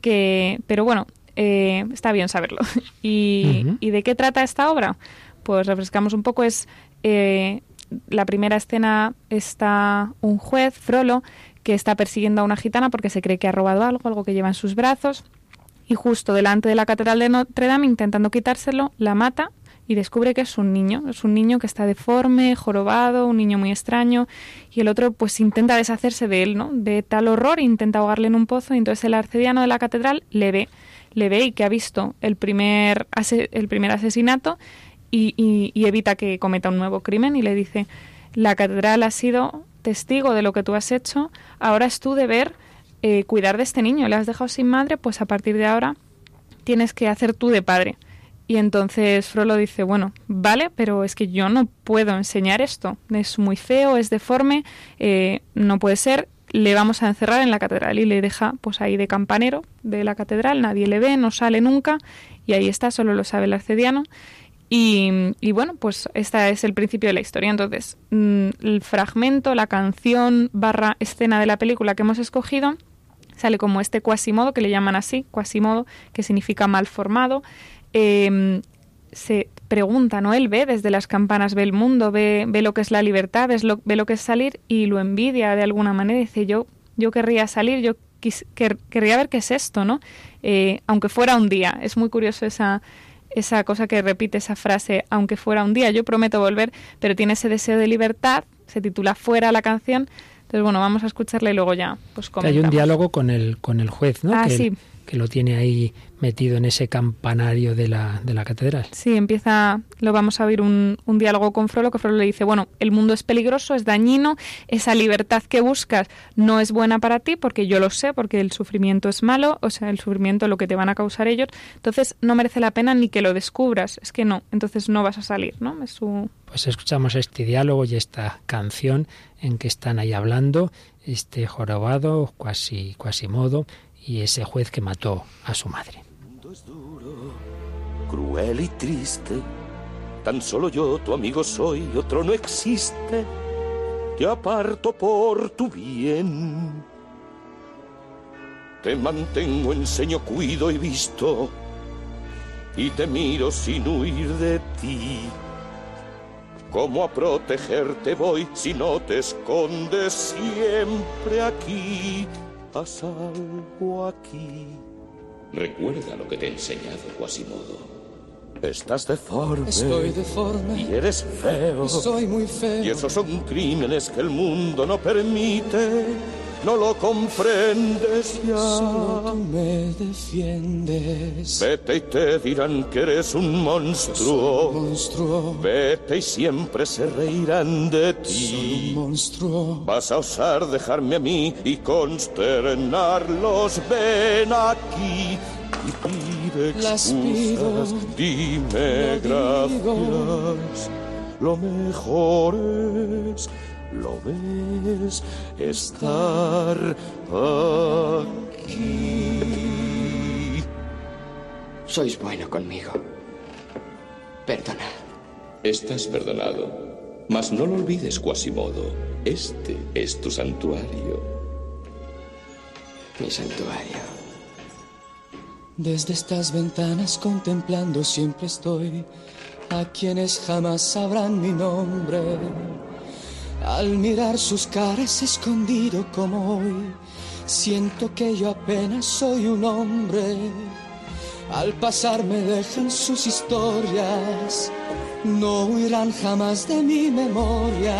que, pero bueno, eh, está bien saberlo. [laughs] y, uh -huh. y, de qué trata esta obra? Pues refrescamos un poco, es... Eh, la primera escena está un juez, Frollo, que está persiguiendo a una gitana porque se cree que ha robado algo, algo que lleva en sus brazos, y justo delante de la catedral de Notre Dame, intentando quitárselo, la mata y descubre que es un niño, es un niño que está deforme, jorobado, un niño muy extraño, y el otro pues intenta deshacerse de él, ¿no? De tal horror, intenta ahogarle en un pozo, y entonces el arcediano de la catedral le ve, le ve y que ha visto el primer, el primer asesinato y, y, y evita que cometa un nuevo crimen y le dice, la catedral ha sido testigo de lo que tú has hecho, ahora es tu deber eh, cuidar de este niño. Le has dejado sin madre, pues a partir de ahora tienes que hacer tú de padre. Y entonces Frollo dice, bueno, vale, pero es que yo no puedo enseñar esto. Es muy feo, es deforme, eh, no puede ser. Le vamos a encerrar en la catedral y le deja pues ahí de campanero de la catedral, nadie le ve, no sale nunca y ahí está, solo lo sabe el arcediano. Y, bueno, pues este es el principio de la historia. Entonces, mmm, el fragmento, la canción barra escena de la película que hemos escogido sale como este quasimodo, que le llaman así, quasimodo, que significa mal formado. Eh, se pregunta, ¿no? Él ve desde las campanas, ve el mundo, ve, ve lo que es la libertad, ve lo, ve lo que es salir y lo envidia de alguna manera. Dice, yo, yo querría salir, yo quis, quer, querría ver qué es esto, ¿no? Eh, aunque fuera un día. Es muy curioso esa esa cosa que repite esa frase, aunque fuera un día, yo prometo volver, pero tiene ese deseo de libertad, se titula Fuera la canción. Entonces, bueno, vamos a escucharla y luego ya pues comentamos. Hay un diálogo con el, con el juez, ¿no? Ah, que, sí. que lo tiene ahí metido en ese campanario de la, de la catedral. Sí, empieza, lo vamos a oír un, un diálogo con Frollo, que Frollo le dice, bueno, el mundo es peligroso, es dañino, esa libertad que buscas no es buena para ti, porque yo lo sé, porque el sufrimiento es malo, o sea, el sufrimiento lo que te van a causar ellos, entonces no merece la pena ni que lo descubras, es que no, entonces no vas a salir, ¿no? Es su... Pues escuchamos este diálogo y esta canción en que están ahí hablando, este jorobado, cuasi, Quasimodo, y ese juez que mató a su madre. Es duro, cruel y triste. Tan solo yo, tu amigo soy, otro no existe. Te aparto por tu bien. Te mantengo, enseño, cuido y visto. Y te miro sin huir de ti. ¿Cómo a protegerte voy si no te escondes siempre aquí? A salvo aquí. Recuerda lo que te he enseñado, Quasimodo. Estás deforme. Estoy deforme. Y eres feo. Y soy muy feo. Y esos son crímenes que el mundo no permite. No lo comprendes ya. Solo tú me defiendes. Vete y te dirán que eres un monstruo. Un monstruo. Vete y siempre se reirán de ti. Un monstruo. Vas a osar dejarme a mí y consternarlos. Ven aquí y pide Las excusas. pido. Dime Lo digo. gracias. Lo mejor es, lo ves, estar aquí. Sois bueno conmigo. Perdona. Estás perdonado. Mas no lo olvides, Quasimodo. Este es tu santuario. Mi santuario. Desde estas ventanas contemplando siempre estoy a quienes jamás sabrán mi nombre. Al mirar sus caras escondido como hoy, siento que yo apenas soy un hombre. Al pasar me dejan sus historias, no huirán jamás de mi memoria.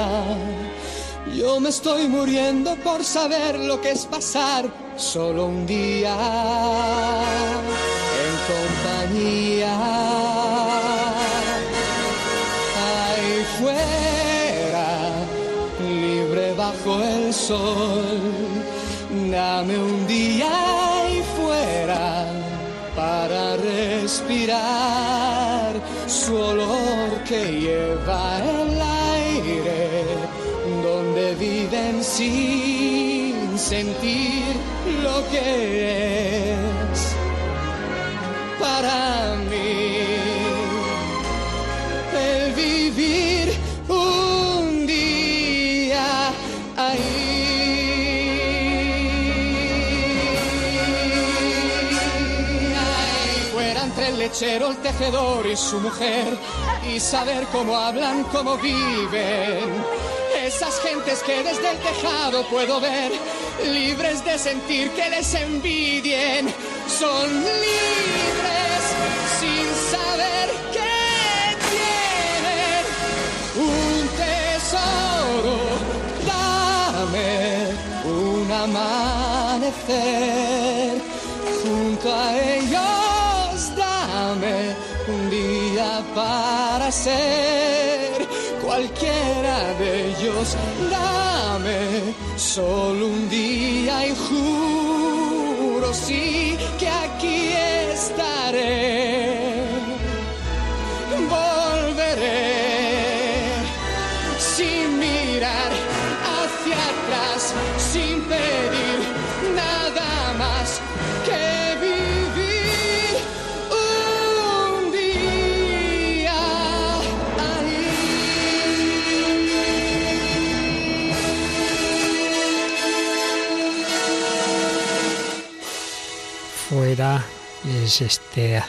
Yo me estoy muriendo por saber lo que es pasar solo un día en compañía. Ahí libre bajo el sol, dame un día ahí fuera para respirar su olor que lleva el aire donde viven sin sentir lo que es. Para mí lechero, el tejedor y su mujer y saber cómo hablan, cómo viven. Esas gentes que desde el tejado puedo ver, libres de sentir que les envidien, son libres sin saber que tienen un tesoro. Dame un amanecer junto a ellos, para ser cualquiera de ellos. Dame solo un día y juro sí que aquí estaré. Es este,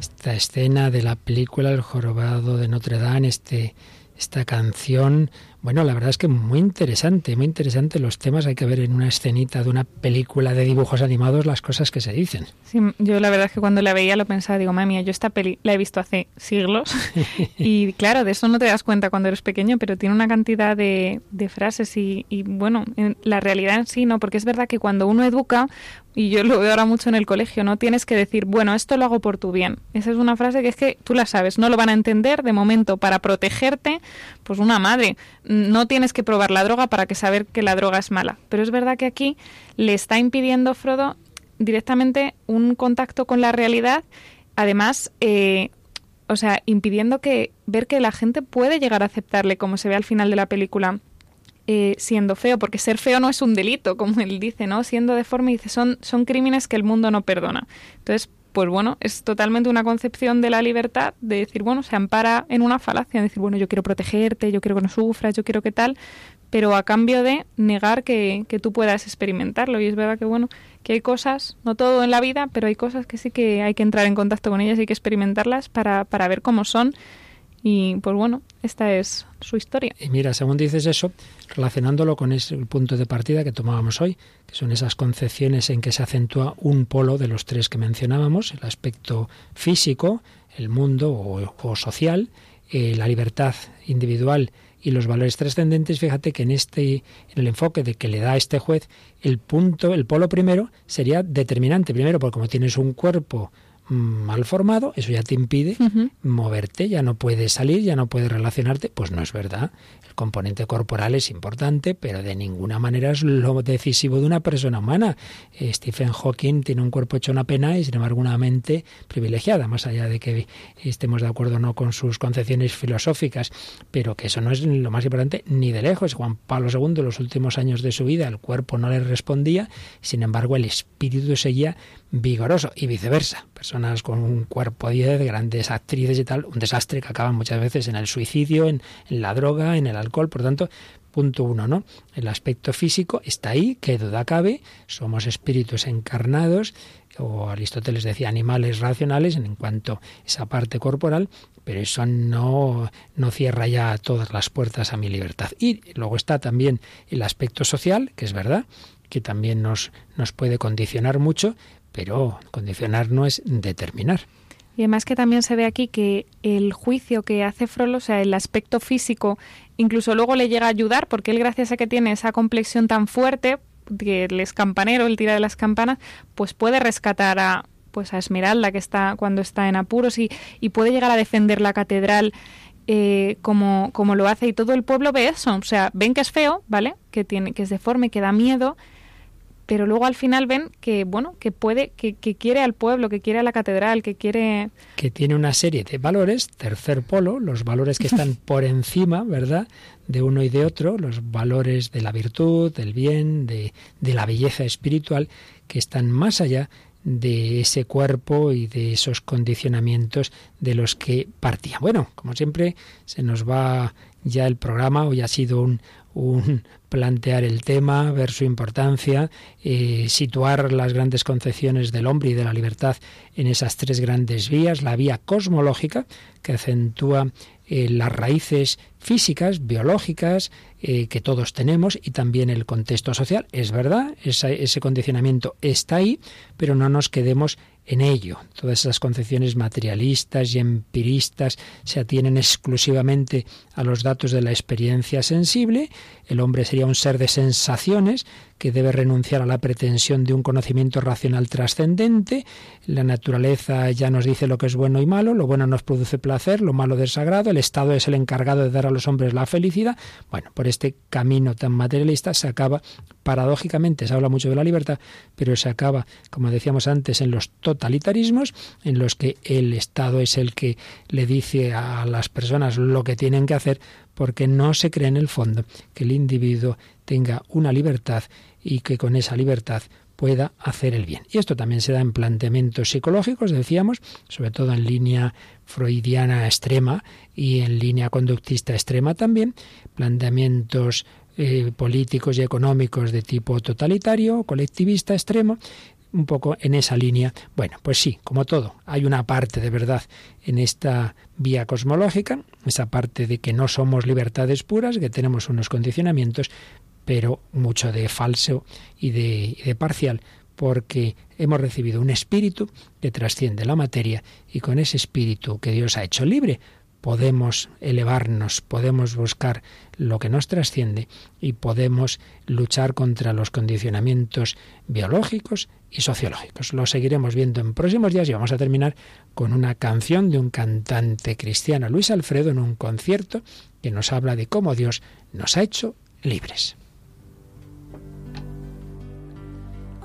esta escena de la película El jorobado de Notre Dame, este, esta canción. Bueno, la verdad es que muy interesante, muy interesante los temas. Hay que ver en una escenita de una película de dibujos animados las cosas que se dicen. Sí, yo la verdad es que cuando la veía lo pensaba, digo, mami, yo esta peli la he visto hace siglos. [laughs] y claro, de eso no te das cuenta cuando eres pequeño, pero tiene una cantidad de, de frases y, y, bueno, en la realidad en sí, ¿no? Porque es verdad que cuando uno educa, y yo lo veo ahora mucho en el colegio, ¿no? Tienes que decir, bueno, esto lo hago por tu bien. Esa es una frase que es que tú la sabes, no lo van a entender de momento para protegerte, pues una madre. No tienes que probar la droga para que saber que la droga es mala. Pero es verdad que aquí le está impidiendo Frodo directamente un contacto con la realidad, además, eh, o sea, impidiendo que ver que la gente puede llegar a aceptarle, como se ve al final de la película eh, siendo feo, porque ser feo no es un delito, como él dice, ¿no? Siendo deforme, dice, son, son crímenes que el mundo no perdona. Entonces, pues bueno, es totalmente una concepción de la libertad de decir, bueno, se ampara en una falacia, de decir, bueno, yo quiero protegerte, yo quiero que no sufras, yo quiero que tal, pero a cambio de negar que, que tú puedas experimentarlo. Y es verdad que, bueno, que hay cosas, no todo en la vida, pero hay cosas que sí que hay que entrar en contacto con ellas hay que experimentarlas para, para ver cómo son. Y pues bueno, esta es su historia. Y mira, según dices eso, relacionándolo con ese punto de partida que tomábamos hoy, que son esas concepciones en que se acentúa un polo de los tres que mencionábamos, el aspecto físico, el mundo o, social, eh, la libertad individual y los valores trascendentes, fíjate que en este en el enfoque de que le da este juez, el punto, el polo primero sería determinante, primero porque como tienes un cuerpo mal formado, eso ya te impide uh -huh. moverte, ya no puedes salir, ya no puedes relacionarte, pues no es verdad. El componente corporal es importante, pero de ninguna manera es lo decisivo de una persona humana. Eh, Stephen Hawking tiene un cuerpo hecho una pena y sin embargo una mente privilegiada, más allá de que estemos de acuerdo o no con sus concepciones filosóficas, pero que eso no es lo más importante ni de lejos. Juan Pablo II, en los últimos años de su vida, el cuerpo no le respondía, sin embargo el espíritu seguía vigoroso y viceversa. Personas con un cuerpo 10, grandes actrices y tal, un desastre que acaba muchas veces en el suicidio, en, en la droga, en el alcohol. Por tanto, punto uno, ¿no? El aspecto físico está ahí, que duda cabe, somos espíritus encarnados, o Aristóteles decía animales racionales en cuanto a esa parte corporal, pero eso no, no cierra ya todas las puertas a mi libertad. Y luego está también el aspecto social, que es verdad, que también nos, nos puede condicionar mucho, pero condicionar no es determinar. Y además que también se ve aquí que el juicio que hace Frollo, o sea, el aspecto físico, incluso luego le llega a ayudar, porque él gracias a que tiene esa complexión tan fuerte, que él es campanero, el tira de las campanas, pues puede rescatar a pues a Esmeralda que está cuando está en apuros y, y puede llegar a defender la catedral eh, como, como lo hace y todo el pueblo ve eso, o sea, ven que es feo, ¿vale? Que tiene, que es deforme, que da miedo, pero luego al final ven que bueno que puede que, que, quiere al pueblo que quiere a la catedral que quiere que tiene una serie de valores tercer polo los valores que están [laughs] por encima verdad de uno y de otro los valores de la virtud del bien de, de la belleza espiritual que están más allá de ese cuerpo y de esos condicionamientos de los que partía. Bueno, como siempre, se nos va ya el programa. Hoy ha sido un, un plantear el tema, ver su importancia, eh, situar las grandes concepciones del hombre y de la libertad en esas tres grandes vías, la vía cosmológica, que acentúa eh, las raíces físicas, biológicas, eh, que todos tenemos, y también el contexto social. Es verdad, ese condicionamiento está ahí, pero no nos quedemos en ello. Todas esas concepciones materialistas y empiristas se atienen exclusivamente a los datos de la experiencia sensible. El hombre sería un ser de sensaciones que debe renunciar a la pretensión de un conocimiento racional trascendente. La naturaleza ya nos dice lo que es bueno y malo, lo bueno nos produce placer, lo malo desagrado, el Estado es el encargado de dar a los hombres la felicidad. Bueno, por este camino tan materialista se acaba, paradójicamente, se habla mucho de la libertad, pero se acaba, como decíamos antes, en los totalitarismos, en los que el Estado es el que le dice a las personas lo que tienen que hacer, porque no se cree en el fondo que el individuo tenga una libertad y que con esa libertad pueda hacer el bien. Y esto también se da en planteamientos psicológicos, decíamos, sobre todo en línea freudiana extrema y en línea conductista extrema también, planteamientos eh, políticos y económicos de tipo totalitario, colectivista extremo, un poco en esa línea. Bueno, pues sí, como todo, hay una parte de verdad en esta vía cosmológica, esa parte de que no somos libertades puras, que tenemos unos condicionamientos, pero mucho de falso y de, y de parcial, porque hemos recibido un espíritu que trasciende la materia y con ese espíritu que Dios ha hecho libre, podemos elevarnos, podemos buscar lo que nos trasciende y podemos luchar contra los condicionamientos biológicos y sociológicos. Lo seguiremos viendo en próximos días y vamos a terminar con una canción de un cantante cristiano, Luis Alfredo, en un concierto que nos habla de cómo Dios nos ha hecho libres.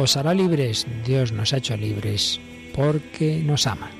os hará libres. Dios nos ha hecho libres porque nos ama.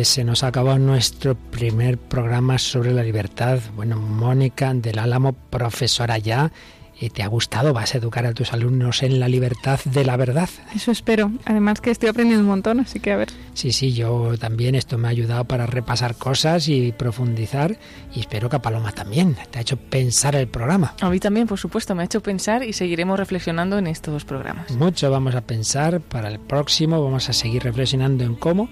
Pues se nos ha acabado nuestro primer programa sobre la libertad. Bueno, Mónica del Álamo, profesora ya, eh, ¿te ha gustado? ¿Vas a educar a tus alumnos en la libertad de la verdad? Eso espero. Además que estoy aprendiendo un montón, así que a ver. Sí, sí, yo también. Esto me ha ayudado para repasar cosas y profundizar. Y espero que a Paloma también. Te ha hecho pensar el programa. A mí también, por supuesto, me ha hecho pensar y seguiremos reflexionando en estos programas. Mucho vamos a pensar para el próximo. Vamos a seguir reflexionando en cómo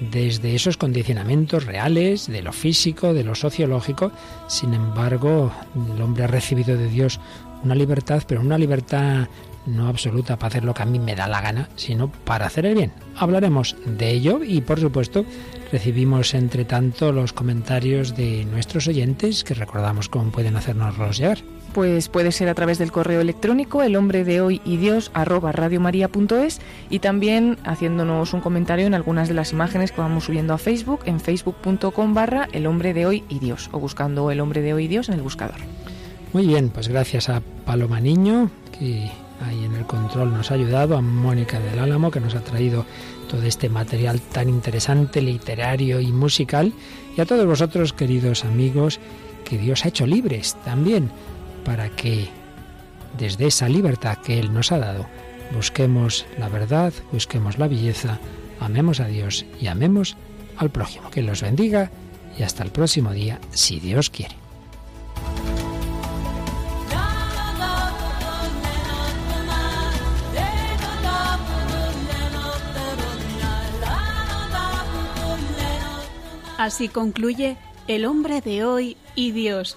desde esos condicionamientos reales, de lo físico, de lo sociológico. Sin embargo, el hombre ha recibido de Dios una libertad, pero una libertad no absoluta para hacer lo que a mí me da la gana, sino para hacer el bien. Hablaremos de ello y, por supuesto, recibimos entre tanto los comentarios de nuestros oyentes que recordamos cómo pueden hacernoslos llegar. Pues puede ser a través del correo electrónico el hombre de hoy y Dios arroba radiomaria.es y también haciéndonos un comentario en algunas de las imágenes que vamos subiendo a Facebook en facebook.com barra el hombre de hoy y Dios o buscando el hombre de hoy y Dios en el buscador. Muy bien, pues gracias a Paloma Niño, que ahí en el control nos ha ayudado, a Mónica del Álamo, que nos ha traído todo este material tan interesante, literario y musical, y a todos vosotros, queridos amigos, que Dios ha hecho libres también, para que desde esa libertad que Él nos ha dado, busquemos la verdad, busquemos la belleza, amemos a Dios y amemos al prójimo. Que los bendiga y hasta el próximo día, si Dios quiere. Así concluye El hombre de hoy y Dios,